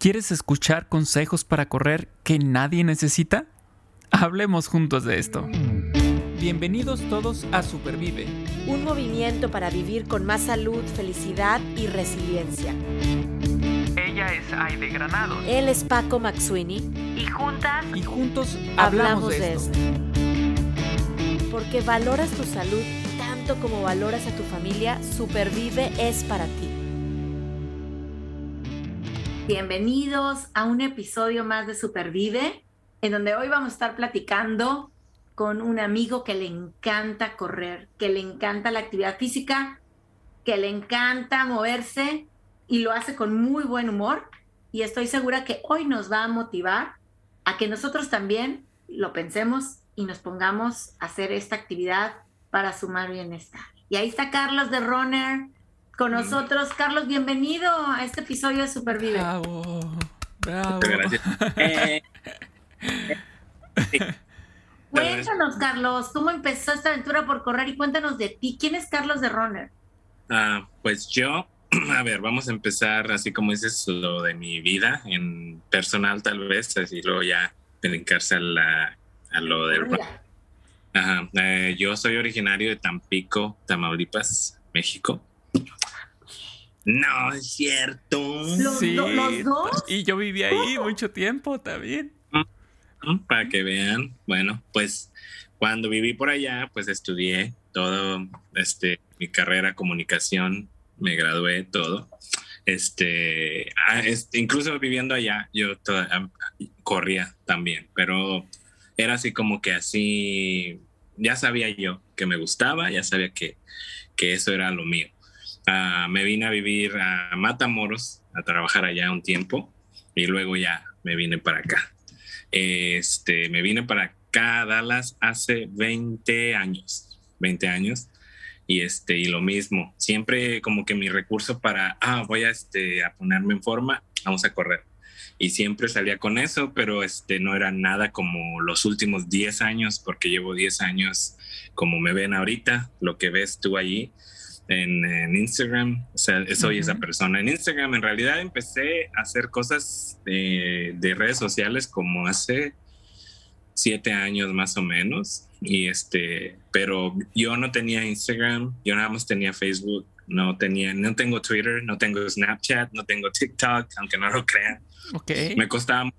¿Quieres escuchar consejos para correr que nadie necesita? Hablemos juntos de esto. Bienvenidos todos a Supervive. Un movimiento para vivir con más salud, felicidad y resiliencia. Ella es Aide Granado. Él es Paco Maxuini. Y juntas. Y juntos hablamos, de, esto. Porque valoras tu salud tanto como valoras a tu familia, Supervive es para ti. Bienvenidos a un episodio más de Supervive, en donde hoy vamos a estar platicando con un amigo que le encanta correr, que le encanta la actividad física, que le encanta moverse y lo hace con muy buen humor. Y estoy segura que hoy nos va a motivar a que nosotros también lo pensemos y nos pongamos a hacer esta actividad para sumar bienestar. Y ahí está Carlos de Runner con nosotros. Carlos, bienvenido a este episodio de Supervive. Bravo, bravo. Gracias. Eh, cuéntanos, Carlos, ¿cómo empezó esta aventura por correr? Y cuéntanos de ti. ¿Quién es Carlos de Runner? Ah, pues yo, a ver, vamos a empezar así como dices lo de mi vida en personal tal vez, así luego ya brincarse a, la, a lo del Ajá. eh, yo soy originario de Tampico, Tamaulipas, México. No, es cierto. ¿Los, do- los dos? Y yo viví ahí mucho tiempo también. ¿no? Para que vean. Bueno, pues cuando viví por allá, pues estudié todo, este, mi carrera, comunicación, me gradué, todo. Este, ah, este, incluso viviendo allá, yo toda- corría también, pero era así como que así, ya sabía yo que me gustaba, ya sabía que, que eso era lo mío. Ah, me vine a vivir a Matamoros, a trabajar allá un tiempo, y luego ya me vine para acá. Este, me vine para acá a Dallas hace 20 años, 20 años. Y este, y lo mismo, siempre como que mi recurso para, ah, voy a, este, a ponerme en forma, vamos a correr. Y siempre salía con eso, pero este, no era nada como los últimos 10 años, porque llevo 10 años como me ven ahorita, lo que ves tú allí en, en Instagram, o sea, soy esa Ujú. persona. En Instagram en realidad empecé a hacer cosas de, de redes sociales como hace siete años más o menos. Y este, pero yo no tenía Instagram, yo nada más tenía Facebook, no tenía, no tengo Twitter, no tengo Snapchat, no tengo TikTok, aunque no lo crean me costaba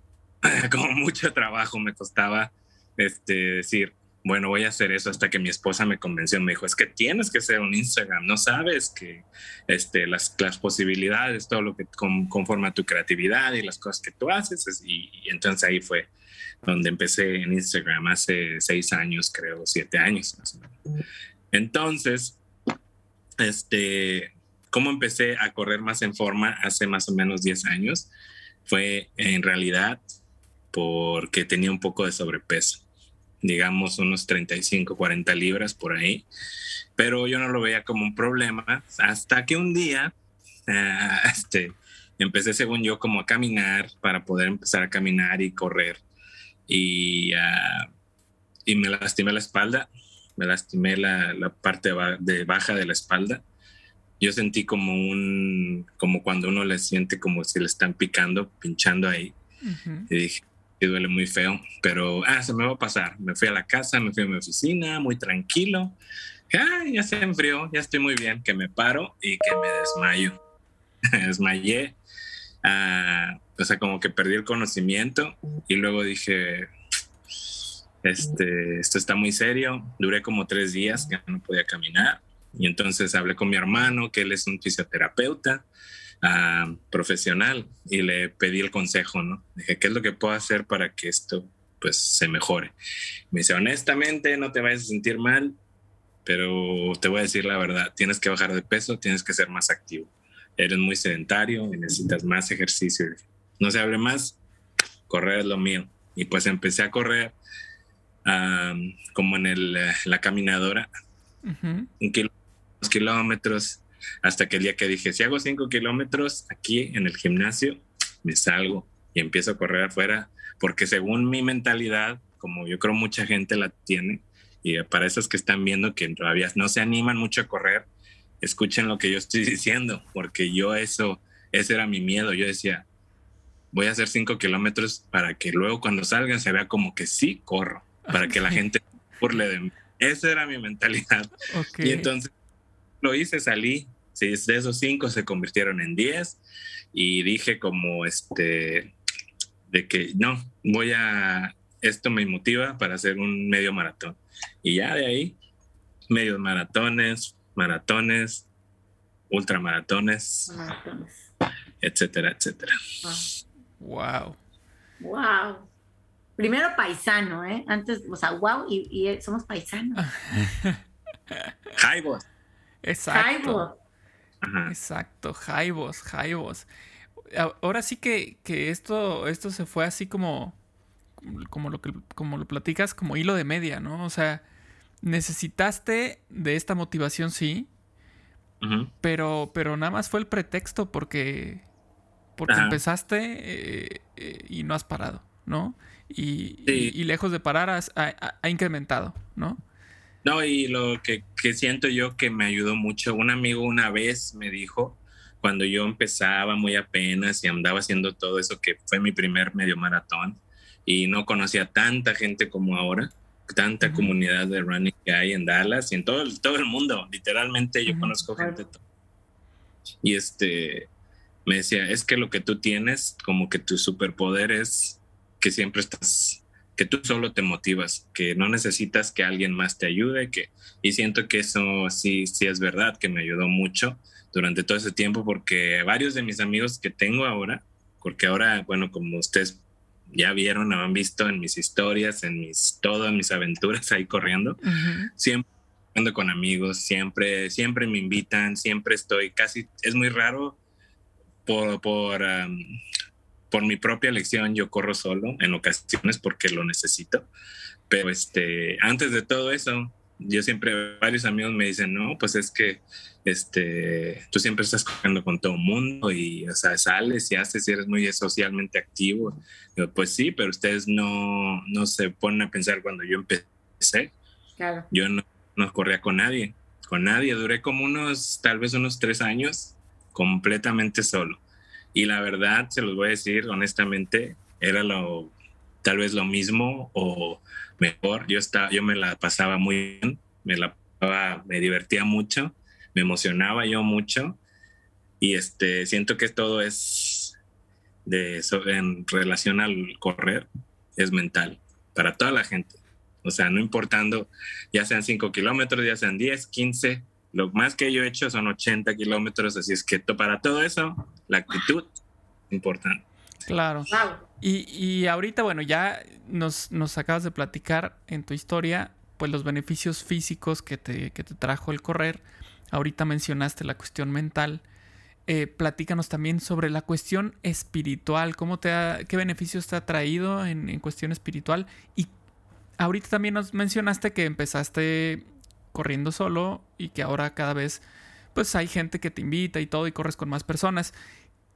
como mucho trabajo, me costaba este, decir, bueno, voy a hacer eso hasta que mi esposa me convenció, me dijo, es que tienes que hacer un Instagram, no sabes que este, las, posibilidades, todo lo que con- conforma tu creatividad y las cosas que tú haces, es- y, entonces ahí fue donde empecé en Instagram hace seis años, creo, siete años más o menos. Entonces, este, ¿cómo empecé a correr más en forma hace más o menos 10 años? Fue en realidad porque tenía un poco de sobrepeso, digamos unos 35, 40 libras por ahí, pero yo no lo veía como un problema hasta que un día, ah, este, empecé según yo como a caminar para poder empezar a caminar y correr y, ah, y me lastimé la espalda, me lastimé la, la parte de baja de la espalda. Yo sentí como un, como cuando uno le siente como si le están picando, pinchando ahí. Ujú. Y dije, que duele muy feo, pero ah, se me va a pasar. Me fui a la casa, me fui a mi oficina, muy tranquilo. Ah, ya se enfrió, ya estoy muy bien, que me paro y que me desmayo. Desmayé, ah, o sea, como que perdí el conocimiento y luego dije, este, esto está muy serio. Duré como tres días que no podía caminar y entonces hablé con mi hermano, que él es un fisioterapeuta ah, profesional y le pedí el consejo, ¿no? Dije, ¿qué es lo que puedo hacer para que esto pues se mejore? Me dice, honestamente, no te vayas a sentir mal, pero te voy a decir la verdad, tienes que bajar de peso, tienes que ser más activo. Eres muy sedentario y necesitas más ejercicio. No se hable más, correr es lo mío. Y pues empecé a correr ah, como en el, eh, la caminadora, Ujú. un kilo- dos kilómetros, hasta que el día que dije, si hago cinco kilómetros aquí en el gimnasio, me salgo y empiezo a correr afuera, porque según mi mentalidad, como yo creo mucha gente la tiene, y para esos que están viendo que todavía no se animan mucho a correr, escuchen lo que yo estoy diciendo, porque yo eso, ese era mi miedo. Yo decía, voy a hacer cinco kilómetros para que luego cuando salgan se vea como que sí corro, para que la gente burle de mí. Esa era mi mentalidad. Y entonces lo hice, salí. Sí, de esos cinco se convirtieron en diez y dije como este, de que no, voy a, esto me motiva para hacer un medio maratón. Y ya de ahí, medios maratones, maratones, ultramaratones, maratones. etcétera, etcétera. Wow. Wow. Primero paisano, ¿eh? Antes, o sea, wow, y, somos paisanos. Jaibos. Exacto. Exacto, Jaibos, Jaibos. Ahora sí que, que, esto, esto se fue así como, como lo que como lo platicas, como hilo de media, ¿no? O sea, necesitaste de esta motivación, sí, pero, pero nada más fue el pretexto porque, porque empezaste eh, eh, y no has parado, ¿no? Y, y, lejos de parar has, ha, incrementado, ¿no? No, y lo que, que, siento yo que me ayudó mucho, un amigo una vez me dijo, cuando yo empezaba muy apenas y andaba haciendo todo eso, que fue mi primer medio maratón, y no conocía tanta gente como ahora, tanta comunidad de running que hay en Dallas y en todo el, todo el mundo. Literalmente yo conozco gente. Y este me decía, es que lo que tú tienes, como que tu superpoder es que siempre estás, que tú solo te motivas, que no necesitas que alguien más te ayude, que, y siento que eso sí, sí es verdad, que me ayudó mucho durante todo ese tiempo, porque varios de mis amigos que tengo ahora, porque ahora, bueno, como ustedes ya vieron o han visto en mis historias, en mis todas mis aventuras ahí corriendo. Siempre ando con amigos, siempre, siempre me invitan, siempre estoy, casi es muy raro por, por, por mi propia elección, yo corro solo en ocasiones porque lo necesito. Pero este, antes de todo eso, yo siempre, varios amigos me dicen, no, pues es que este, tú siempre estás corriendo con todo el mundo y, o sea, sales y haces y eres muy socialmente activo. pues sí, pero ustedes no, no se ponen a pensar cuando yo empecé. Claro. Yo no, no corría con nadie, con nadie. Duré como unos, tal vez unos tres años completamente solo. Y la verdad, se los voy a decir honestamente, era lo, tal vez lo mismo o mejor. Yo, estaba, yo me la pasaba muy bien, me, la, me divertía mucho me emocionaba yo mucho y este, siento que todo es de, en relación al correr, es mental para toda la gente. O sea, no importando, ya sean 5 kilómetros, ya sean 10, 15, lo más que yo he hecho son 80 kilómetros, así es que para todo eso, la actitud importante. Claro. Y, y, ahorita, bueno, ya nos, nos acabas de platicar en tu historia, pues los beneficios físicos que te, que te trajo el correr. Ahorita mencionaste la cuestión mental. Eh, platícanos también sobre la cuestión espiritual. ¿Cómo te ¿Qué beneficios te ha traído en, cuestión espiritual? Y ahorita también nos mencionaste que empezaste corriendo solo y que ahora cada vez pues hay gente que te invita y todo y corres con más personas.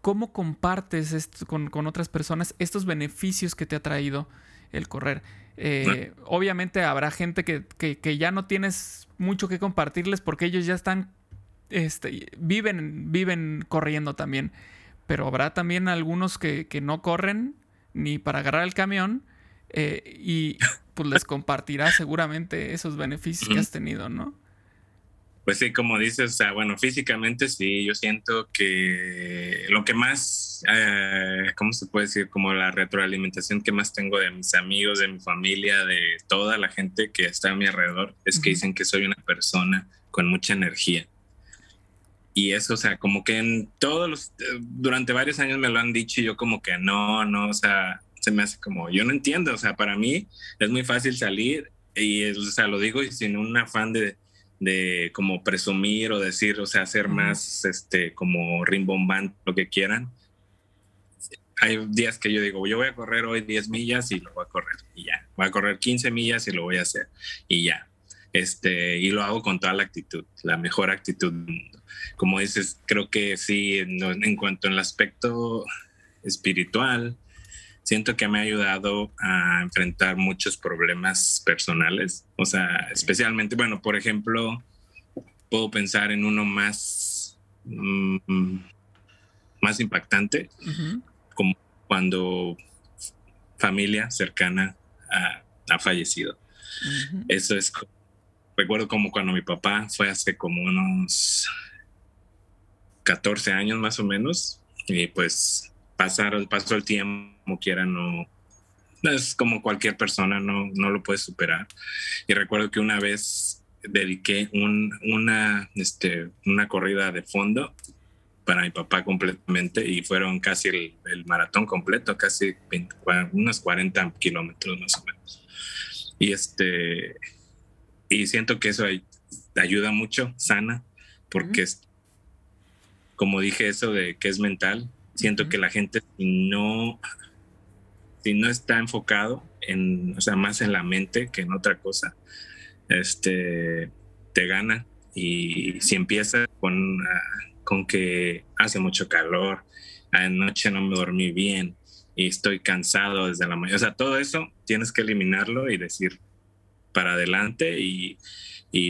¿Cómo compartes esto con, otras personas estos beneficios que te ha traído el correr? Eh, obviamente habrá gente que, que, ya no tienes mucho que compartirles porque ellos ya están, este, viven, viven corriendo también. Pero habrá también algunos que, no corren ni para agarrar el camión eh, y pues les compartirá seguramente esos beneficios que has tenido, ¿no? Pues sí, como dices, o sea, bueno, físicamente sí, yo siento que lo que más, eh, ¿cómo se puede decir? Como la retroalimentación que más tengo de mis amigos, de mi familia, de toda la gente que está a mi alrededor, es que dicen que soy una persona con mucha energía. Y eso, o sea, como que en todos los, durante varios años me lo han dicho y yo como que no, no, o sea, se me hace como, yo no entiendo, o sea, para mí es muy fácil salir y, o sea, lo digo sin un afán de de como presumir o decir, o sea, hacer más este como rimbombante, lo que quieran. Hay días que yo digo, yo voy a correr hoy 10 millas y lo voy a correr y ya. Voy a correr 15 millas y lo voy a hacer y ya. Este, y lo hago con toda la actitud, la mejor actitud del mundo. Como dices, creo que sí, en, en cuanto al aspecto espiritual, siento que me ha ayudado a enfrentar muchos problemas personales. O sea, especialmente, bueno, por ejemplo, puedo pensar en uno más, mm, más impactante, como cuando familia cercana ha, fallecido. Eso es, recuerdo como cuando mi papá fue hace como unos 14 años más o menos, y pues pasaron, pasó el tiempo, como quiera, no, es como cualquier persona, no, no lo puedes superar. Y recuerdo que una vez dediqué una, este, una corrida de fondo para mi papá completamente y fueron casi el, maratón completo, casi unos 40 kilómetros más o menos. Y este, y siento que eso ayuda mucho, sana, porque es, como dije eso de que es mental, siento que la gente no, si no está enfocado en, o sea, más en la mente que en otra cosa, este, te gana. Y si empieza con con que hace mucho calor, anoche no me dormí bien y estoy cansado desde la mañana. O sea, todo eso tienes que eliminarlo y decir para adelante y,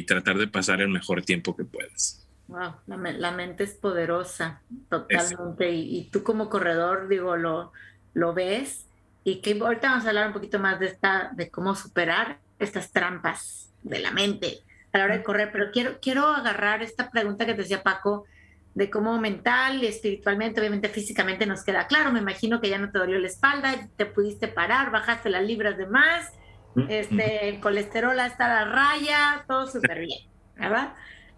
tratar de pasar el mejor tiempo que puedas. Wow, la, mente es poderosa, totalmente. Y, tú como corredor, digo, lo, lo ves. Y que ahorita vamos a hablar un poquito más de esta, de cómo superar estas trampas de la mente a la hora de correr. Pero quiero, quiero agarrar esta pregunta que te decía Paco de cómo mental y espiritualmente, obviamente físicamente nos queda claro. Me imagino que ya no te dolió la espalda, te pudiste parar, bajaste las libras de más, este, el colesterol está a raya, todo súper bien, ¿verdad?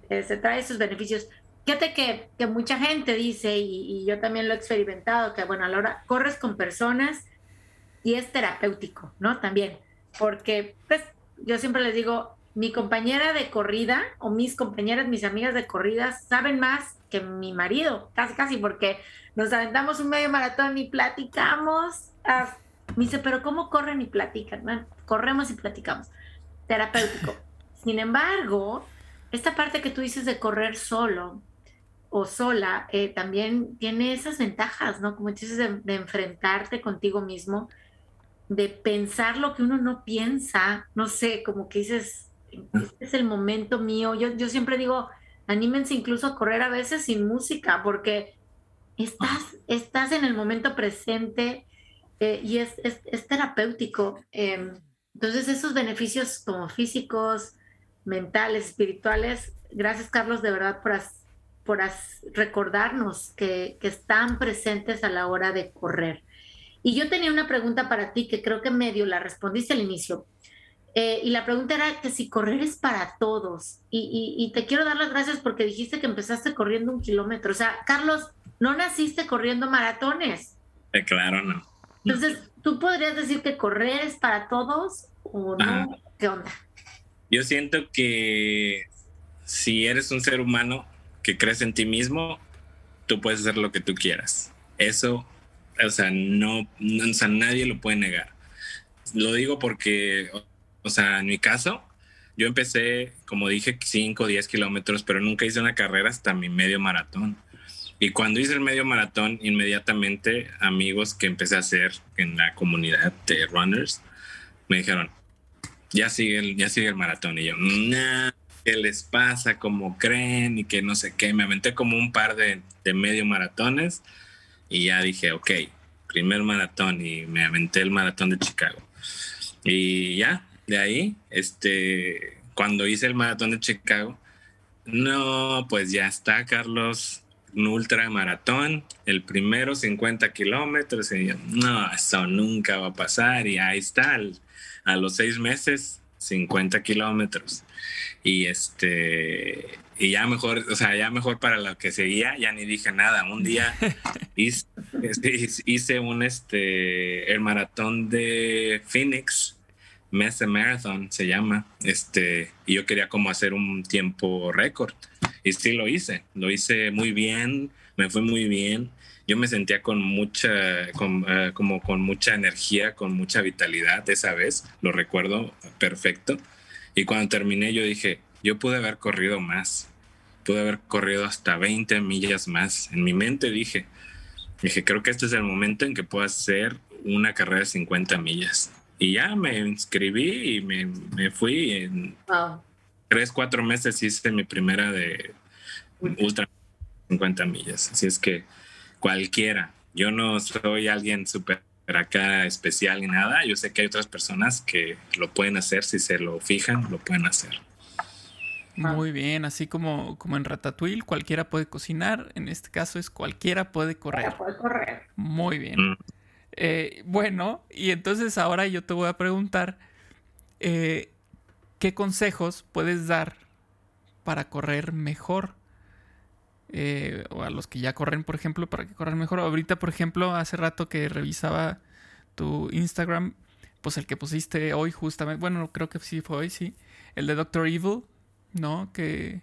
Se este, trae sus beneficios. Fíjate que, que mucha gente dice, y, y, yo también lo he experimentado, que bueno, a la hora corres con personas y es terapéutico, ¿no? También, porque pues yo siempre les digo, mi compañera de corrida o mis compañeras, mis amigas de corrida saben más que mi marido, casi, casi, porque nos aventamos un medio maratón y platicamos. Ah, me dice, pero ¿cómo corren y platican? Bueno, corremos y platicamos. Terapéutico. Sin embargo, esta parte que tú dices de correr solo o sola, eh, también tiene esas ventajas, ¿no? Como dices, de, enfrentarte contigo mismo, de pensar lo que uno no piensa, no sé, como que dices, este es el momento mío. Yo, yo siempre digo, anímense incluso a correr a veces sin música, porque estás, estás en el momento presente eh, y es, es, terapéutico. Em, entonces, esos beneficios como físicos, mentales, espirituales, gracias Carlos de verdad por, por recordarnos que, que están presentes a la hora de correr. Y yo tenía una pregunta para ti que creo que medio la respondiste al inicio. Eh, y la pregunta era que si correr es para todos. Y, te quiero dar las gracias porque dijiste que empezaste corriendo un kilómetro. O sea, Carlos, no naciste corriendo maratones. Eh, claro, no. Entonces, ¿tú podrías decir que correr es para todos o no? ¿Qué onda? Yo siento que si eres un ser humano que crees en ti mismo, tú puedes hacer lo que tú quieras. Eso, o sea, no, no o sea, nadie lo puede negar. Lo digo porque, o sea, en mi caso, yo empecé, como dije, 5 o 10 kilómetros, pero nunca hice una carrera hasta mi medio maratón. Y cuando hice el medio maratón, inmediatamente amigos que empecé a hacer en la comunidad de runners me dijeron, ya sigue el, ya sigue el maratón. Y yo, nah, ¿qué les pasa? ¿Cómo creen? Y que no sé qué. Me aventé como un par de, de medio maratones y ya dije, ok, primer maratón y me aventé el maratón de Chicago. Y ya, de ahí, este, cuando hice el maratón de Chicago, no, pues ya está, Carlos, un ultramaratón, el primero 50 kilómetros, y yo, no, eso nunca va a pasar, y ahí está, a los seis meses, 50 kilómetros. Y este, y ya mejor, o sea, ya mejor para lo que seguía, ya ni dije nada. Un día hice, hice un, este, el maratón de Phoenix, Mesa Marathon se llama, este, y yo quería como hacer un tiempo récord. Y sí lo hice, lo hice muy bien, me fue muy bien. Yo me sentía con mucha, con, eh, como con mucha energía, con mucha vitalidad esa vez, lo recuerdo perfecto. Y cuando terminé yo dije, yo pude haber corrido más, pude haber corrido hasta 20 millas más. En mi mente dije, dije, creo que este es el momento en que puedo hacer una carrera de 50 millas y ya me inscribí y me, fui. En tres, cuatro meses hice mi primera de ultra 50 millas. Así es que cualquiera, Yo no soy alguien súper acá especial ni nada. Yo sé que hay otras personas que lo pueden hacer, si se lo fijan, lo pueden hacer. Muy bien, así como, como en Ratatouille, cualquiera puede cocinar. En este caso es cualquiera puede correr. puede correr. Muy bien. Mm. Eh, bueno, y entonces ahora yo te voy a preguntar, eh, ¿qué consejos puedes dar para correr mejor? Eh, o a los que ya corren, por ejemplo, para que corran mejor. Ahorita, por ejemplo, hace rato que revisaba tu Instagram, pues el que pusiste hoy justamente, bueno, creo que sí fue hoy, sí, el de Doctor Evil, ¿no? Que,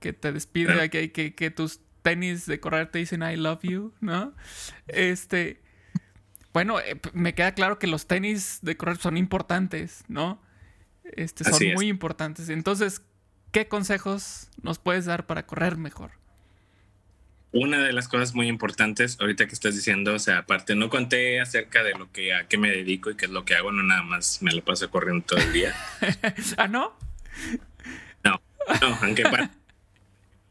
te despide, que, que, que, tus tenis de correr te dicen I love you, ¿no? Este, bueno, eh, me queda claro que los tenis de correr son importantes, ¿no? Este, son muy importantes. Entonces, ¿qué consejos nos puedes dar para correr mejor? Una de las cosas muy importantes, ahorita que estás diciendo, o sea, aparte, no conté acerca de lo que a qué me dedico y qué es lo que hago, no nada más me lo paso corriendo todo el día. ¿Ah, no? No, aunque para...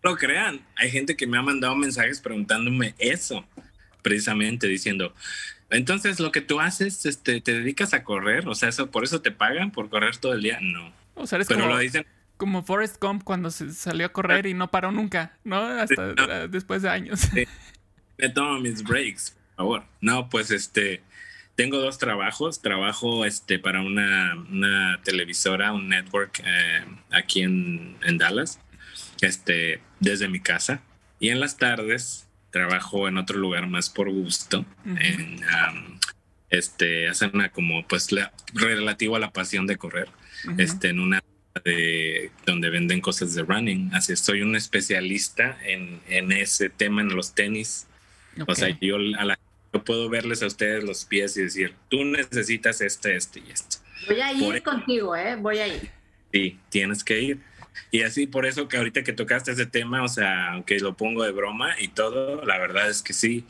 lo crean, hay gente que me ha mandado mensajes preguntándome eso, precisamente diciendo, entonces lo que tú haces, este, te dedicas a correr, o sea, eso, por eso te pagan por correr todo el día, no. O sea, Pero como, lo dicen. Como Forrest Gump cuando se salió a correr y no paró nunca, ¿no? Hasta después de años. Me tomo mis breaks, por favor. No, pues este, tengo dos trabajos. Trabajo este, para una, una televisora, un network eh, aquí en, en, Dallas, este, desde mi casa. Y en las tardes trabajo en otro lugar más por gusto, en, este, hacen una como pues relativo a la pasión de correr, este, en una de donde venden cosas de running. Así soy un especialista en, en ese tema, en los tenis. O sea, yo a la yo puedo verles a ustedes los pies y decir, tú necesitas este, este y esto. Voy a ir contigo, ¿eh? Voy a ir. Sí, tienes que ir. Y así por eso que ahorita que tocaste ese tema, o sea, aunque lo pongo de broma y todo, la verdad es que sí,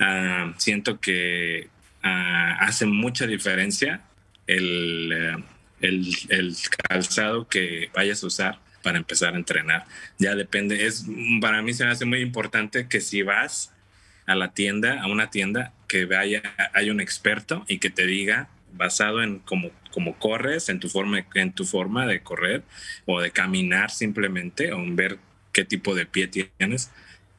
ah, siento que ah, hace mucha diferencia el, eh, el, calzado que vayas a usar para empezar a entrenar. Ya depende, es para mí se me hace muy importante que si vas a la tienda, a una tienda, que vaya, hay un experto y que te diga, basado en cómo, cómo corres, en tu, forma, en tu forma de correr o de caminar simplemente, o en ver qué tipo de pie tienes,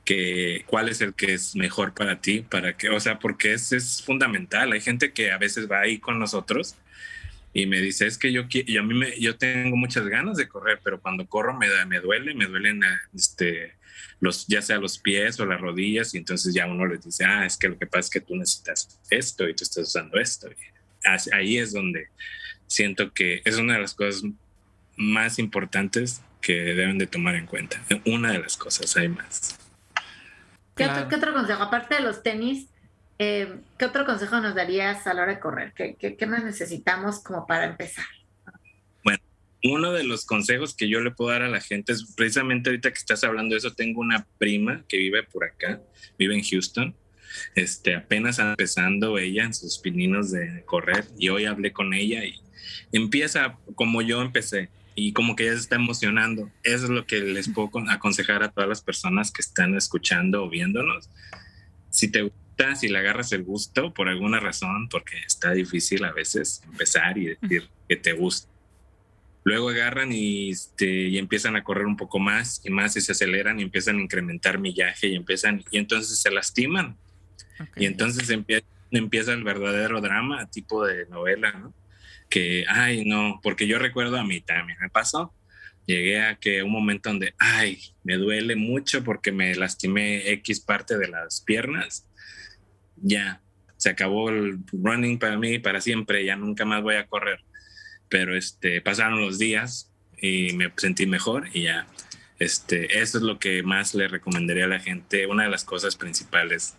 que, cuál es el que es mejor para ti, para que, o sea, porque es, es fundamental. Hay gente que a veces va ahí con nosotros y me dice, es que yo, yo, a mí me, yo tengo muchas ganas de correr, pero cuando corro me, me duele, me duelen este, los, ya sea los pies o las rodillas, y entonces ya uno les dice, ah, es que lo que pasa es que tú necesitas esto y tú estás usando esto. ahí es donde siento que es una de las cosas más importantes que deben de tomar en cuenta. Una de las cosas, hay más. ¿Qué, otro, consejo? Aparte de los tenis, eh, ¿qué otro consejo nos darías a la hora de correr? ¿Qué, qué, qué más necesitamos como para empezar? uno de los consejos que yo le puedo dar a la gente es precisamente ahorita que estás hablando de eso, tengo una prima que vive por acá, vive en Houston. Este, apenas empezando ella en sus pininos de correr y hoy hablé con ella y empieza como yo empecé y como que ella se está emocionando. Eso es lo que les puedo aconsejar a todas las personas que están escuchando o viéndonos. Si te gusta, si le agarras el gusto por alguna razón, porque está difícil a veces empezar y decir que te gusta Luego agarran y, este, y empiezan a correr un poco más y más y se aceleran y empiezan a incrementar millaje y empiezan y entonces se lastiman. Y entonces empieza, el verdadero drama, tipo de novela, ¿no? Que, ay, no, porque yo recuerdo a mí también, me pasó. Llegué a que un momento donde, ay, me duele mucho porque me lastimé X parte de las piernas. Ya, se acabó el running para mí para siempre, ya nunca más voy a correr pero este, pasaron los días y me sentí mejor y ya. Este, eso es lo que más le recomendaría a la gente. Una de las cosas principales,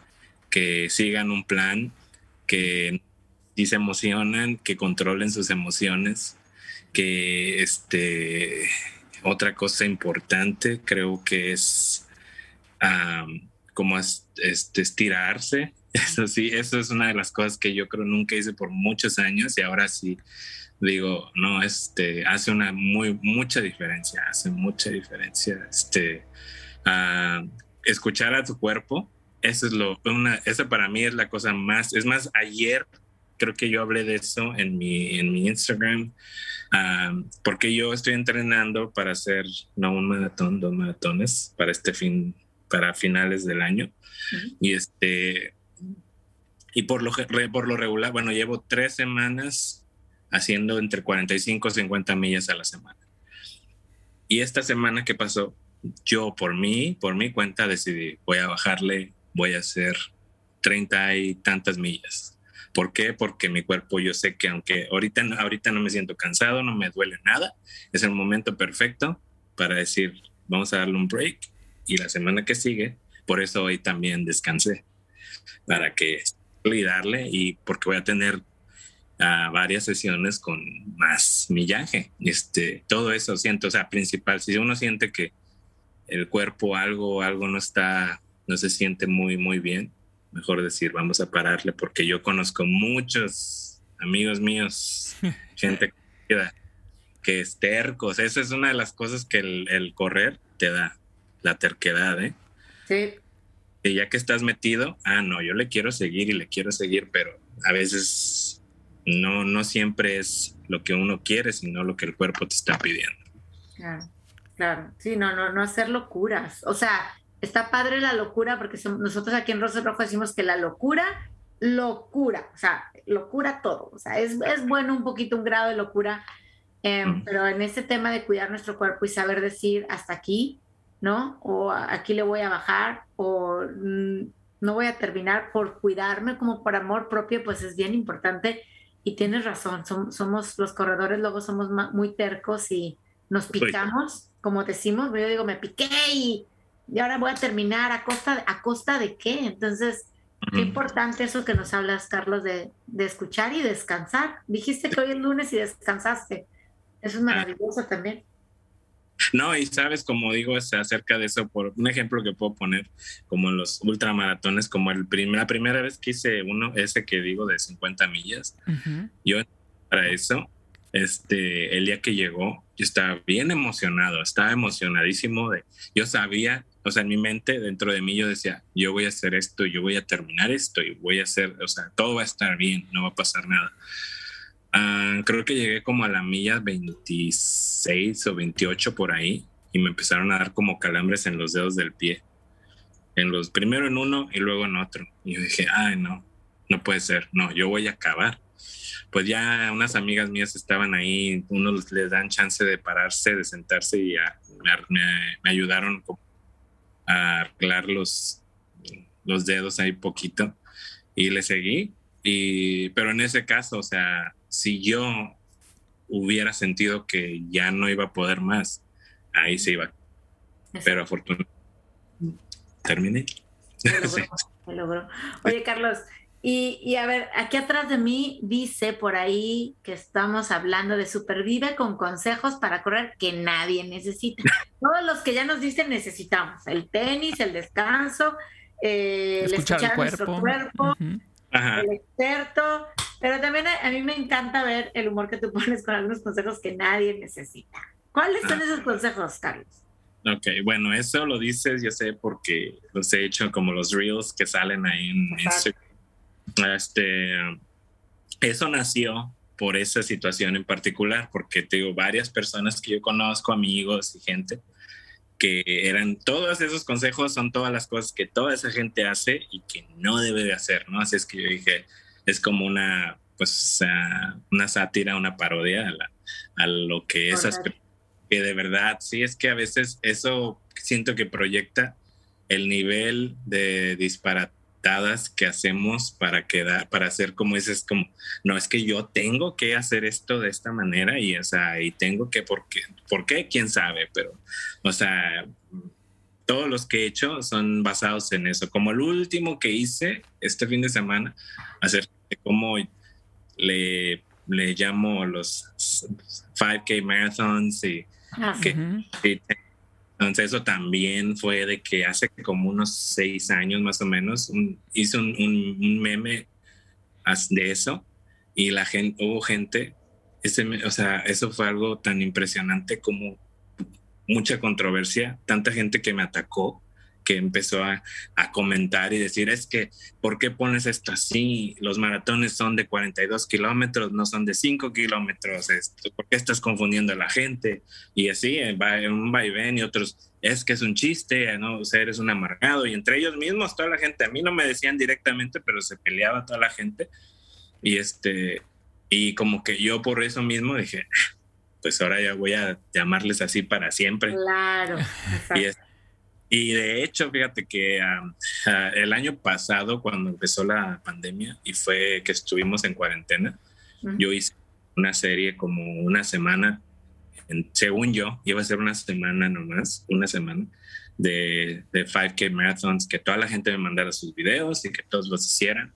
que sigan un plan, que si se emocionan, que controlen sus emociones, que este, otra cosa importante creo que es como este, estirarse. Eso sí, eso es una de las cosas que yo creo nunca hice por muchos años y ahora sí digo, no, este, hace una muy, mucha diferencia, hace mucha diferencia, este, escuchar a tu cuerpo, eso es lo, una, esa para mí es la cosa más, es más, ayer creo que yo hablé de eso en mi, en mi Instagram, porque yo estoy entrenando para hacer, no un maratón, dos maratones para este fin, para finales del año. Y este, y por lo, por lo regular, bueno, llevo tres semanas haciendo entre 45 y 50 millas a la semana. Y esta semana que pasó, yo por mí, por mi cuenta decidí, voy a bajarle, voy a hacer 30 y tantas millas. ¿Por qué? Porque mi cuerpo yo sé que aunque ahorita, ahorita no me siento cansado, no me duele nada, es el momento perfecto para decir, vamos a darle un break y la semana que sigue, por eso hoy también descansé, para que y darle y porque voy a tener uh, varias sesiones con más millaje. Este, todo eso siento, o sea, principal, si uno siente que el cuerpo algo, algo no está, no se siente muy, muy bien, mejor decir, vamos a pararle, porque yo conozco muchos amigos míos, gente que es tercos. Esa es una de las cosas que el, el correr te da, la terquedad, ¿eh? Sí. Ya que estás metido, ah, no, yo le quiero seguir y le quiero seguir, pero a veces no, no siempre es lo que uno quiere, sino lo que el cuerpo te está pidiendo. Claro, claro. Sí, no, no, no hacer locuras. O sea, está padre la locura porque nosotros aquí en Rosa Rojo decimos que la locura, locura, o sea, locura todo. O sea, es, es bueno un poquito un grado de locura, em, pero en ese tema de cuidar nuestro cuerpo y saber decir hasta aquí, ¿no? O aquí le voy a bajar, o mm, no voy a terminar por cuidarme como por amor propio, pues es bien importante. Y tienes razón, somos los corredores, luego somos muy tercos y nos picamos, como decimos, yo digo, me piqué y, y ahora voy a terminar a costa, a costa de qué. Entonces, qué importante eso que nos hablas, Carlos, de, de escuchar y descansar. Dijiste que hoy es lunes y descansaste. Eso es maravilloso también. No, y sabes, como digo, es acerca de eso, por un ejemplo que puedo poner, como en los ultramaratones, como el la primera vez que hice uno, ese que digo de 50 millas, yo para eso, este, el día que llegó, yo estaba bien emocionado, estaba emocionadísimo de, yo sabía, o sea, en mi mente, dentro de mí, yo decía, yo voy a hacer esto, yo voy a terminar esto y voy a hacer, o sea, todo va a estar bien, no va a pasar nada. Ah, creo que llegué como a la milla 26 o 28 por ahí y me empezaron a dar como calambres en los dedos del pie. En los, primero en uno y luego en otro. Y yo dije, ay, no, no puede ser, no, yo voy a acabar. Pues ya unas amigas mías estaban ahí, uno les dan chance de pararse, de sentarse y me, me, ayudaron a arreglar los, los dedos ahí poquito y le seguí. Y, pero en ese caso, o sea, si yo hubiera sentido que ya no iba a poder más, ahí se iba. Pero afortunadamente terminé. logró, Oye, Carlos, y, y, a ver, aquí atrás de mí dice por ahí que estamos hablando de supervive con consejos para correr que nadie necesita. Todos los que ya nos dicen necesitamos, el tenis, el descanso, eh, escuchar, el nuestro cuerpo, el experto, pero también a, mí me encanta ver el humor que tú pones con algunos consejos que nadie necesita. ¿Cuáles son ah. esos consejos, Carlos? Ok, bueno, eso lo dices, yo sé, porque los he hecho como los reels que salen ahí en Instagram. Este, eso nació por esa situación en particular, porque tengo varias personas que yo conozco, amigos y gente, que eran todos esos consejos, son todas las cosas que toda esa gente hace y que no debe de hacer, ¿no? Así es que yo dije, es como una, pues, una sátira, una parodia a, lo que es, que de verdad, sí, es que a veces eso siento que proyecta el nivel de que hacemos para quedar, para hacer como dices, como, no, es que yo tengo que hacer esto de esta manera y, o sea, y tengo que, ¿por qué? ¿Por qué? ¿Quién sabe? Pero, o sea, todos los que he hecho son basados en eso. Como el último que hice este fin de semana, hacer cómo le, le llamo los 5K marathons y, ah, entonces eso también fue de que hace como unos seis años más o menos hice un, un, meme de eso y la gente, hubo gente, ese, o sea, eso fue algo tan impresionante como mucha controversia, tanta gente que me atacó que empezó a, comentar y decir, es que, ¿por qué pones esto así? Los maratones son de 42 kilómetros, no son de 5 kilómetros, ¿por qué estás confundiendo a la gente? Y así, un vaivén y otros, es que es un chiste, ¿no? O sea, eres un amargado. Y entre ellos mismos, toda la gente, a mí no me decían directamente, pero se peleaba toda la gente. Y este, y como que yo por eso mismo dije, pues ahora ya voy a llamarles así para siempre. Claro. Y, de hecho, fíjate que el año pasado, cuando empezó la pandemia y fue que estuvimos en cuarentena, yo hice una serie como una semana, según yo, iba a ser una semana nomás, una semana de, de 5K marathons, que toda la gente me mandara sus videos y que todos los hicieran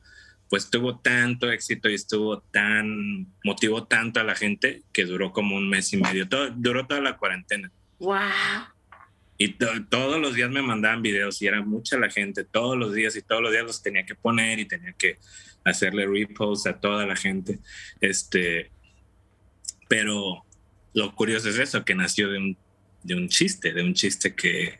pues tuvo tanto éxito y estuvo tan, motivó tanto a la gente que duró como un mes y medio, todo, duró toda la cuarentena. ¡Wow! Y todos los días me mandaban videos y era mucha la gente, todos los días y todos los días los tenía que poner y tenía que hacerle repost a toda la gente. Este, pero lo curioso es eso, que nació de un, de un chiste, de un chiste que,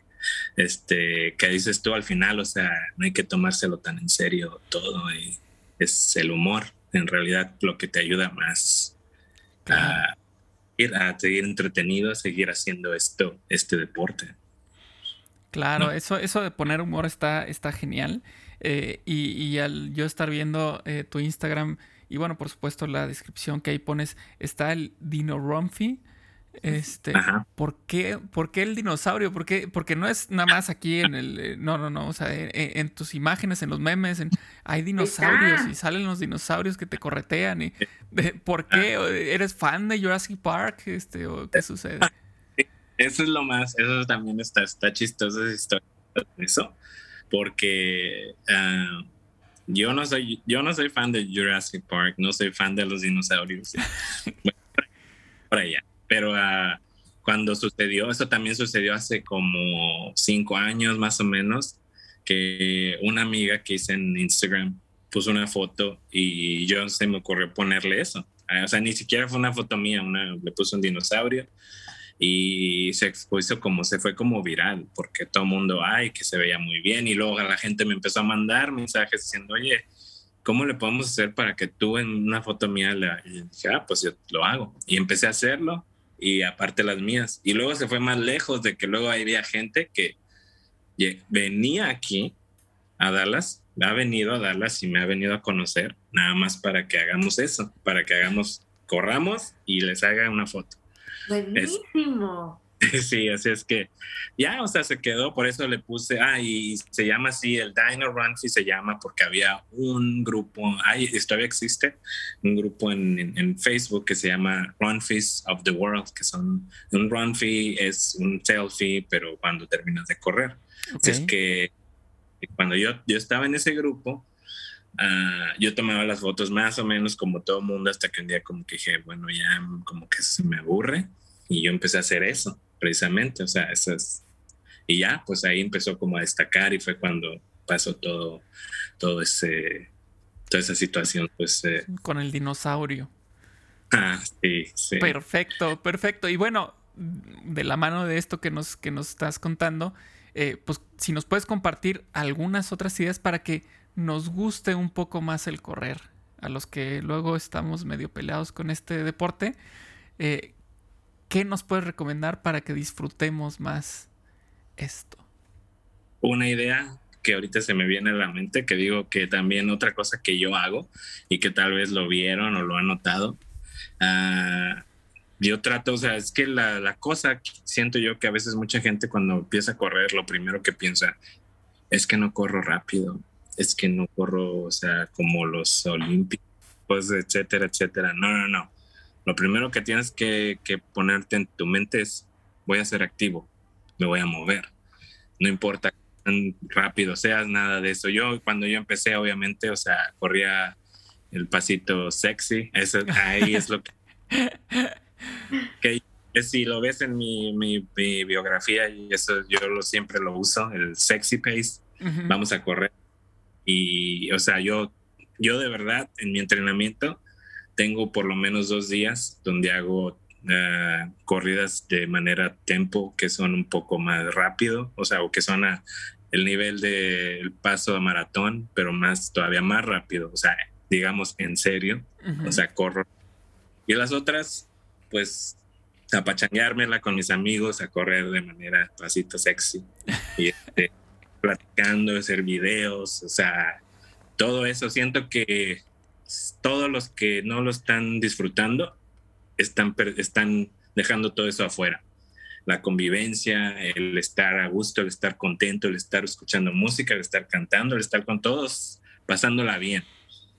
este, que dices tú al final, o sea, no hay que tomárselo tan en serio todo y es el humor, en realidad lo que te ayuda más a, ir, a seguir entretenido, a seguir haciendo esto, este deporte. Claro, eso, eso de poner humor está, está genial. Eh, y, al yo estar viendo eh, tu Instagram, y bueno, por supuesto la descripción que ahí pones, está el Dino Rumphy. Este, ¿por qué, ¿por qué, el dinosaurio? ¿Por qué? Porque no es nada más aquí en el. Eh, no, no, no. O sea, en, tus imágenes, en los memes, en, hay dinosaurios y salen los dinosaurios que te corretean. Y, ¿Por qué? ¿Eres fan de Jurassic Park? Este, ¿O qué sucede? Eso es lo más. Eso también está, está chistoso Eso. Porque. Ah, yo no soy yo no soy fan de Jurassic Park, no soy fan de los dinosaurios. bueno, por allá pero uh, cuando sucedió, eso también sucedió hace como cinco años más o menos, que una amiga que hice en Instagram puso una foto y yo se me ocurrió ponerle eso. Ah, o sea, ni siquiera fue una foto mía, una, le puse un dinosaurio y se expuso como se fue como viral, porque todo mundo, ay, que se veía muy bien. Y luego la gente me empezó a mandar mensajes diciendo, oye, ¿cómo le podemos hacer para que tú en una foto mía la... Y dije, ah, pues yo lo hago. Y empecé a hacerlo y aparte las mías. Y luego se fue más lejos de que luego había gente que venía aquí a Dallas, ha venido a Dallas y me ha venido a conocer, nada más para que hagamos eso, para que hagamos, corramos y les haga una foto. Buenísimo. Sí, así es que ya, o sea, se quedó, por eso le puse, ah, y se llama así, el Dino Run se llama porque había un grupo, hay, todavía existe, un grupo en, en, Facebook que se llama Run of the World, que son, un Run es un selfie, pero cuando terminas de correr. Es que cuando yo, yo estaba en ese grupo, Uh, yo tomaba las fotos más o menos como todo mundo hasta que un día como que dije, bueno, ya como que se me aburre y yo empecé a hacer eso precisamente, o sea, esas... Y ya, pues ahí empezó como a destacar y fue cuando pasó todo, todo ese, toda esa situación, pues... Eh. Con el dinosaurio. Ah, sí, sí. Perfecto, perfecto. Y bueno, de la mano de esto que nos, que nos estás contando, eh, pues si nos puedes compartir algunas otras ideas para que nos guste un poco más el correr, a los que luego estamos medio peleados con este deporte, eh, ¿qué nos puedes recomendar para que disfrutemos más esto? Una idea que ahorita se me viene a la mente, que digo que también otra cosa que yo hago y que tal vez lo vieron o lo han notado. Ah, yo trato, o sea, es que la, la, cosa, siento yo que a veces mucha gente cuando empieza a correr, lo primero que piensa es que no corro rápido, es que no corro, o sea, como los olímpicos, etcétera, etcétera. No, no, no lo primero que tienes que, ponerte en tu mente es, voy a ser activo, me voy a mover. No importa cuán rápido seas, nada de eso. Yo cuando yo empecé, obviamente, o sea, corría el pasito sexy. Eso, ahí es lo que... que si lo ves en mi, mi, biografía, y eso yo lo, siempre lo uso, el sexy pace, vamos a correr. Y, o sea, yo, yo de verdad, en mi entrenamiento, tengo por lo menos dos días donde hago eh, corridas de manera tempo que son un poco más rápido, o sea, o que son el nivel del paso a maratón, pero más, todavía más rápido, o sea, digamos en serio, o sea, corro. Y las otras, pues, a pachangueármela con mis amigos, a correr de manera pasito sexy, y este, platicando, hacer videos, o sea, todo eso. Siento que todos los que no lo están disfrutando están, están dejando todo eso afuera la convivencia, el estar a gusto, el estar contento, el estar escuchando música, el estar cantando, el estar con todos, pasándola bien.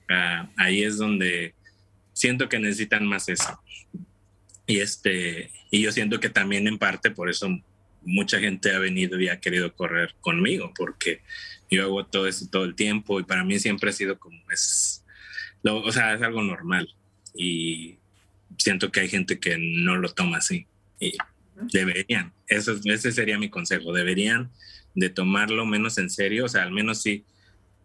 Ah, ahí es donde siento que necesitan más eso. Y, este, y yo siento que también en parte por eso mucha gente ha venido y ha querido correr conmigo, porque yo hago todo eso todo el tiempo y para mí siempre ha sido como es, o sea, es algo normal. Y siento que hay gente que no lo toma así. Y Deberían, eso, ese sería mi consejo, deberían de tomarlo menos en serio, o sea, al menos si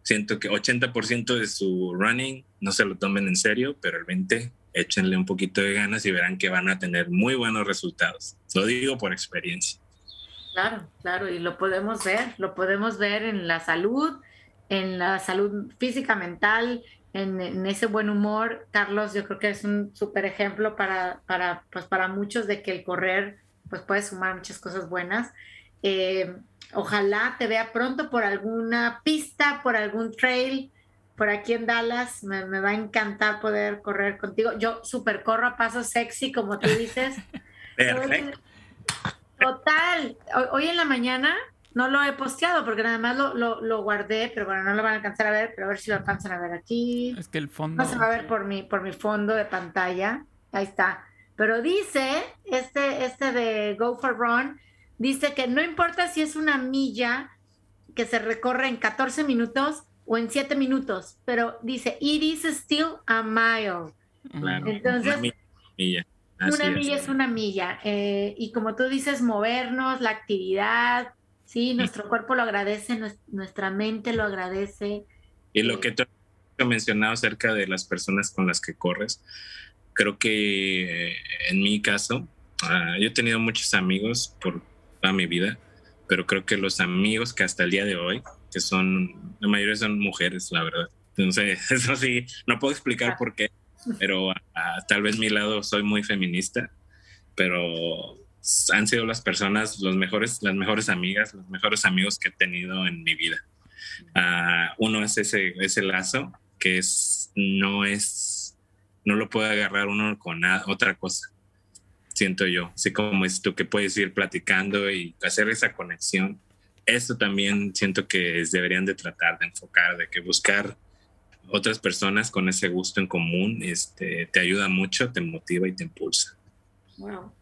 siento que 80% de su running no se lo tomen en serio, pero el 20% échenle un poquito de ganas y verán que van a tener muy buenos resultados. Lo digo por experiencia. Claro, claro, y lo podemos ver, lo podemos ver en la salud, en la salud física, mental, en, ese buen humor. Carlos, yo creo que es un súper ejemplo para, para, pues para muchos de que el correr pues puedes sumar muchas cosas buenas. Eh, ojalá te vea pronto por alguna pista, por algún trail, por aquí en Dallas. Me, va a encantar poder correr contigo. Yo super corro a paso sexy, como tú dices. Total. Hoy, en la mañana no lo he posteado porque nada más lo, lo, guardé, pero bueno, no lo van a alcanzar a ver, pero a ver si lo alcanzan a ver aquí. Es que el fondo. No se va a ver por mi, por mi fondo de pantalla. Ahí está. Pero dice, este, este de Go for Run, dice que no importa si es una milla que se recorre en 14 minutos o en 7 minutos, pero dice, it is still a mile. Entonces, una milla, una milla es. una milla. Eh, y como tú dices, movernos, la actividad, sí, nuestro cuerpo lo agradece, nuestra mente lo agradece. Y lo que tú has mencionado acerca de las personas con las que corres, creo que en mi caso, ah, yo he tenido muchos amigos por toda mi vida, pero creo que los amigos que hasta el día de hoy, que son, la mayoría son mujeres, la verdad. Entonces, eso sí, no puedo explicar por qué, pero ah, tal vez mi lado soy muy feminista, pero han sido las personas, los mejores, las mejores amigas, los mejores amigos que he tenido en mi vida. Uh, uno es ese, ese lazo que es, no es no lo puede agarrar uno con otra cosa, siento yo. Así como es tú que puedes ir platicando y hacer esa conexión. Esto también siento que deberían de tratar de enfocar, de que buscar otras personas con ese gusto en común este, te ayuda mucho, te motiva y te impulsa. Wow.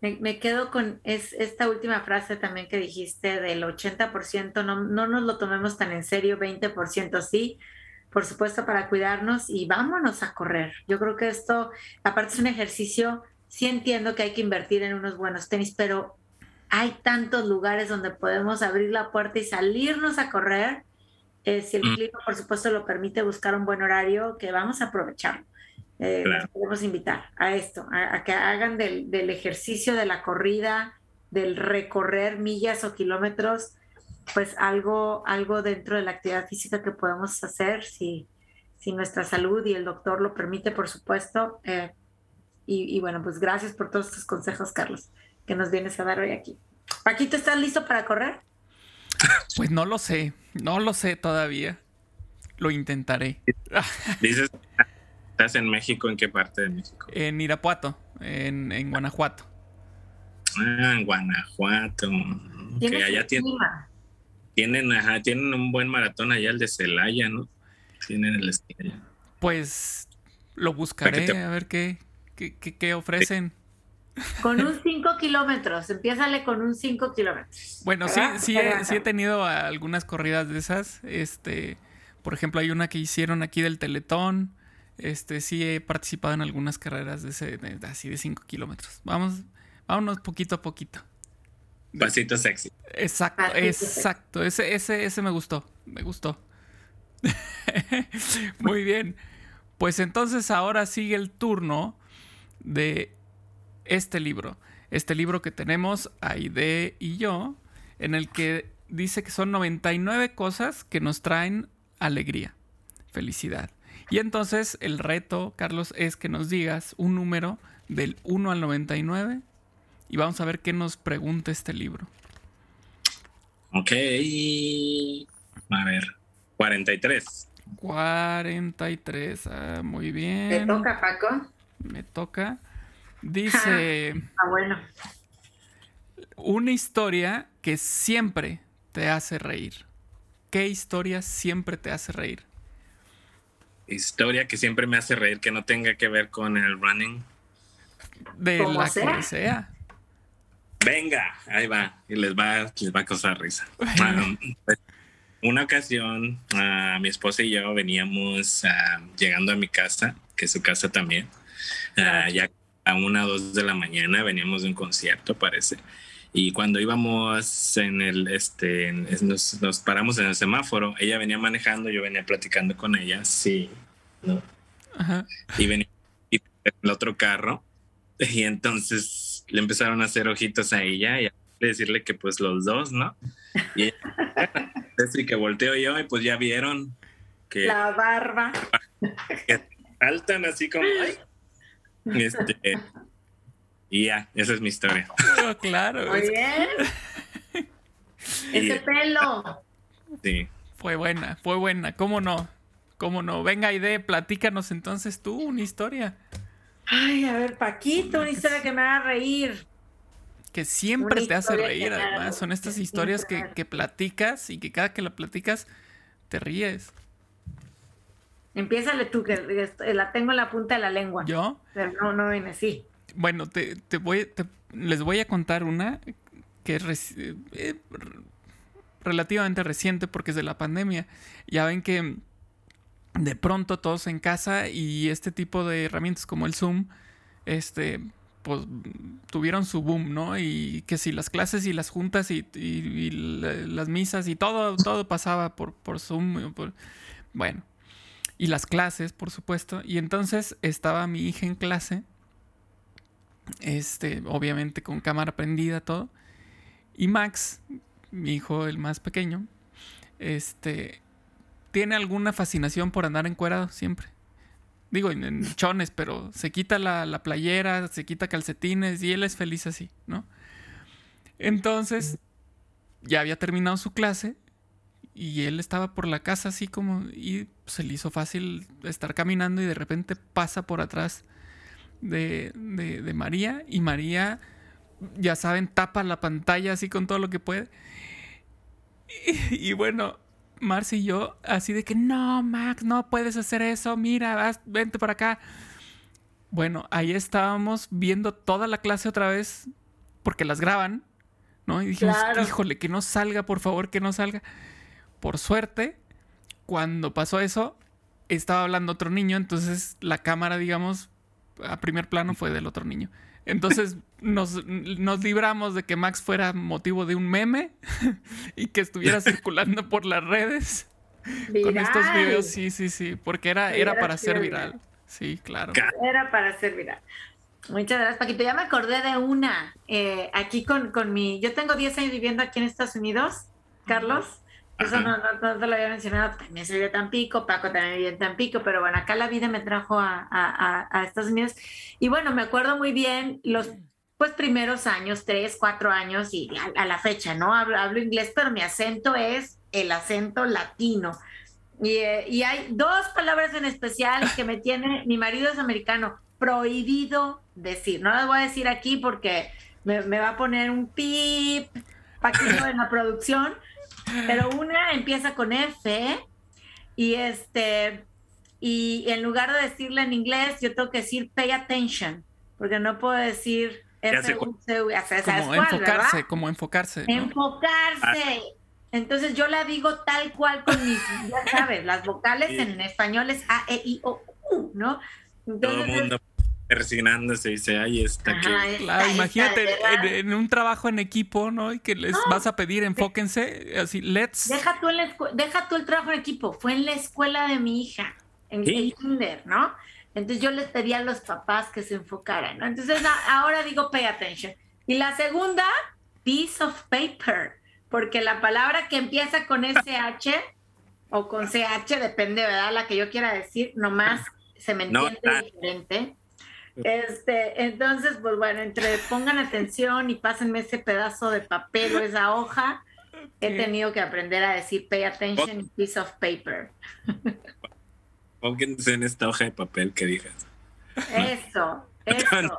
Me, quedo con es, esta última frase también que dijiste del 80%, no, no nos lo tomemos tan en serio, 20% sí, por supuesto, para cuidarnos y vámonos a correr. Yo creo que esto, aparte es un ejercicio, sí entiendo que hay que invertir en unos buenos tenis, pero hay tantos lugares donde podemos abrir la puerta y salirnos a correr. Eh, si el mm. clima, por supuesto, lo permite buscar un buen horario, que vamos a aprovecharlo. Eh, podemos invitar a esto, a, que hagan del, del, ejercicio de la corrida, del recorrer millas o kilómetros, pues algo, algo dentro de la actividad física que podemos hacer si, si nuestra salud y el doctor lo permite, por supuesto. Eh, y, bueno, pues gracias por todos tus consejos, Carlos, que nos vienes a dar hoy aquí. Paquito, ¿estás listo para correr? Pues no lo sé, no lo sé todavía. Lo intentaré. Dices, ¿estás en México? ¿En qué parte de México? En Irapuato, en, en Guanajuato. Ah, en Guanajuato. Que allá tiene, tienen, ajá, tienen un buen maratón allá, el de Celaya, ¿no? Tienen el estilo. Pues lo buscaré, a ver qué, qué, qué, ofrecen. Con un 5 kilómetros, empiézale con un 5 kilómetros. Bueno, sí, sí he, sí he tenido algunas corridas de esas. Este, por ejemplo, hay una que hicieron aquí del Teletón. Este, sí he participado en algunas carreras de, ese, así de 5 kilómetros. Vamos, vámonos poquito a poquito. Pasito sexy. Exacto, exacto. Ese, ese, ese me gustó. Me gustó. Muy bien. Pues entonces ahora sigue el turno de este libro. Este libro que tenemos Aide y yo, en el que dice que son 99 cosas que nos traen alegría, felicidad. Y entonces el reto, Carlos, es que nos digas un número del 1 al 99 y vamos a ver qué nos pregunta este libro. Ok. A ver, 43. 43, ah, muy bien. ¿Te toca, Paco? Me toca. Dice... ah, bueno. Una historia que siempre te hace reír. ¿Qué historia siempre te hace reír? Historia que siempre me hace reír que no tenga que ver con el running. De la que sea. Venga, ahí va. Y les va, les va a causar risa. Pues, una ocasión, uh, mi esposa y yo veníamos ah, llegando a mi casa, que es su casa también. Ah, ya a una o dos de la mañana veníamos de un concierto, parece. Y cuando íbamos en el, este, nos, nos, paramos en el semáforo, ella venía manejando, yo venía platicando con ella, sí, ¿no? Ajá. Y venía en el otro carro, y entonces le empezaron a hacer ojitos a ella y a decirle que pues los dos, ¿no? Y así que volteo yo y pues ya vieron que... La barba. Que saltan así como... Este, y ya, esa es mi historia. Oh, claro. Muy bien. Ese pelo. Sí. Fue buena, fue buena. ¿Cómo no? ¿Cómo no? Venga, Ide, platícanos entonces tú una historia. Ay, a ver, Paquito, una historia que me haga reír. Que siempre te hace reír, además. Son estas historias que, que, platicas y que cada que la platicas te ríes. Empiézale tú, que la tengo en la punta de la lengua. ¿Yo? Pero no, no viene así. Bueno, te, te voy, les voy a contar una que es eh, relativamente reciente porque es de la pandemia. Ya ven que de pronto todos en casa y este tipo de herramientas como el Zoom, este, pues tuvieron su boom, ¿no? Y que si las clases y las juntas y, las misas y todo, todo pasaba por, por Zoom, bueno, y las clases, por supuesto. Y entonces estaba mi hija en clase, este, obviamente con cámara prendida, todo. Y Max, mi hijo, el más pequeño, este, tiene alguna fascinación por andar encuerado siempre. Digo, en, chones, pero se quita la, playera, se quita calcetines y él es feliz así, ¿no? Entonces, ya había terminado su clase y él estaba por la casa así como y se le hizo fácil estar caminando y de repente pasa por atrás de, de María y María, ya saben, tapa la pantalla así con todo lo que puede. y, y bueno, Marcy y yo, así de que no, Max, no puedes hacer eso, mira, vente para acá. Bueno, ahí estábamos viendo toda la clase otra vez, porque las graban, ¿no? Y dijimos, híjole, que no salga, por favor, que no salga. Por suerte, cuando pasó eso, estaba hablando otro niño, entonces la cámara, digamos, a primer plano fue del otro niño. Entonces nos, libramos de que Max fuera motivo de un meme y que estuviera circulando por las redes con estos videos. Sí, sí, sí, porque era, era para ser viral. Sí, claro. Era para ser viral. Muchas gracias, Paquito. Ya me acordé de una. Eh, aquí con, con mi. Yo tengo 10 años viviendo aquí en Estados Unidos, Carlos. Eso no, no, te lo había mencionado. También soy de Tampico, Paco también vive en Tampico, pero bueno, acá la vida me trajo a, a, a, Estados Unidos. Y bueno, me acuerdo muy bien los pues primeros años, tres, cuatro años y a, la fecha, ¿no? Hablo, hablo, inglés, pero mi acento es el acento latino. Y, eh, y, hay dos palabras en especial que me tiene, mi marido es americano, prohibido decir. No las voy a decir aquí porque me, me va a poner un pip, Paquito en la producción pero una empieza con F y este y en lugar de decirle en inglés, yo tengo que decir pay attention, porque no puedo decir F U C U como enfocarse, como enfocarse. Enfocarse. Entonces yo la digo tal cual con mis, ya sabes, las vocales en español es A, E, I, O, U, ¿no? Todo el mundo resignándose y dice, ay, está que... Claro, imagínate en, un trabajo en equipo, ¿no? Y que les vas a pedir, enfóquense, así, let's... Deja tú, el, deja tú el trabajo en equipo, fue en la escuela de mi hija, en el kinder, ¿no? Entonces yo les pedía a los papás que se enfocaran, ¿no? Entonces ahora digo pay attention. Y la segunda, piece of paper, porque la palabra que empieza con SH o con CH, depende, ¿verdad? La que yo quiera decir, nomás se me entiende diferente. Este, entonces, pues bueno, entre pongan atención y pásenme ese pedazo de papel o esa hoja, he tenido que aprender a decir pay attention piece of paper. Pónganse en esta hoja de papel que digas. Eso, eso.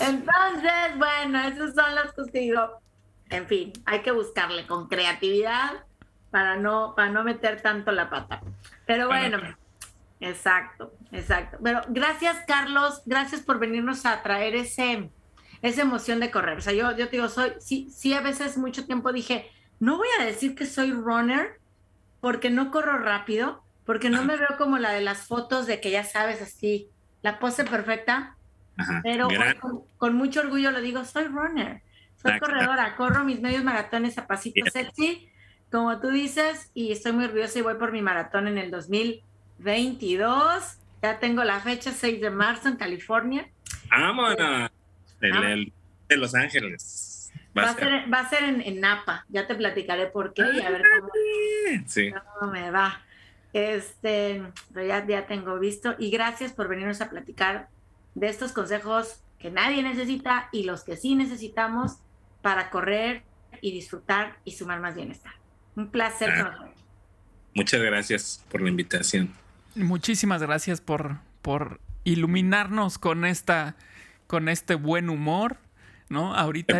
Entonces, bueno, esos son los que digo. En fin, hay que buscarle con creatividad para no, para no meter tanto la pata. Pero bueno, exacto, exacto. Pero gracias, Carlos, gracias por venirnos a traer ese, esa emoción de correr. O sea, yo, yo te digo, soy, sí, sí, a veces mucho tiempo dije, no voy a decir que soy runner porque no corro rápido, porque no me veo como la de las fotos de que ya sabes, así, la pose perfecta. pero con, mucho orgullo lo digo, soy runner, soy corredora, corro mis medios maratones a pasito sexy como tú dices, y estoy muy orgullosa y voy por mi maratón en el 2022. Ya tengo la fecha, 6 de marzo en California. Vámonos. El, de Los Ángeles. Va, a ser, va a ser en, Napa. Ya te platicaré por qué y a ver cómo, sí. me va. Este, pero ya, ya tengo visto. Y gracias por venirnos a platicar de estos consejos que nadie necesita y los que sí necesitamos para correr y disfrutar y sumar más bienestar. Un placer. Ah, muchas gracias por la invitación. Muchísimas gracias por, por iluminarnos con esta con este buen humor, ¿no? Ahorita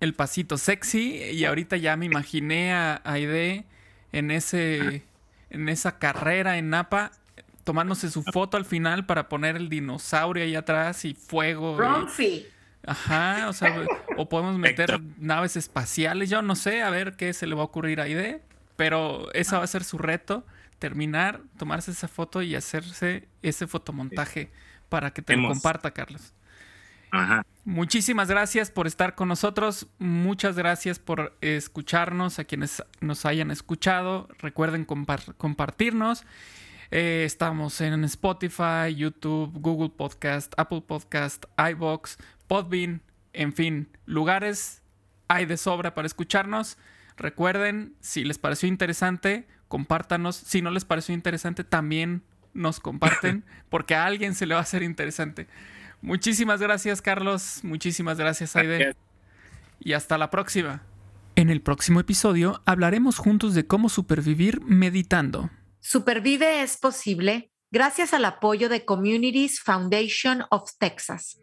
el pasito, sexy y ahorita ya me imaginé a Aide en ese en esa carrera en Napa tomándose su foto al final para poner el dinosaurio ahí atrás y fuego. Ajá, o sea, o podemos meter naves espaciales, yo no sé, a ver qué se le va a ocurrir a Aide, pero ese va a ser su reto, terminar, tomarse esa foto y hacerse ese fotomontaje para que te lo comparta, Carlos. Ajá. Muchísimas gracias por estar con nosotros. Muchas gracias por escucharnos, a quienes nos hayan escuchado. Recuerden compartirnos. Eh, estamos en Spotify, YouTube, Google Podcast, Apple Podcast, iBox, Podbean, en fin, lugares hay de sobra para escucharnos. Recuerden, si les pareció interesante, compártanos. Si no les pareció interesante, también nos comparten, porque a alguien se le va a hacer interesante. Muchísimas gracias, Carlos. Muchísimas gracias, Aide. Y hasta la próxima. En el próximo episodio hablaremos juntos de cómo supervivir meditando. Supervive es posible gracias al apoyo de Communities Foundation of Texas.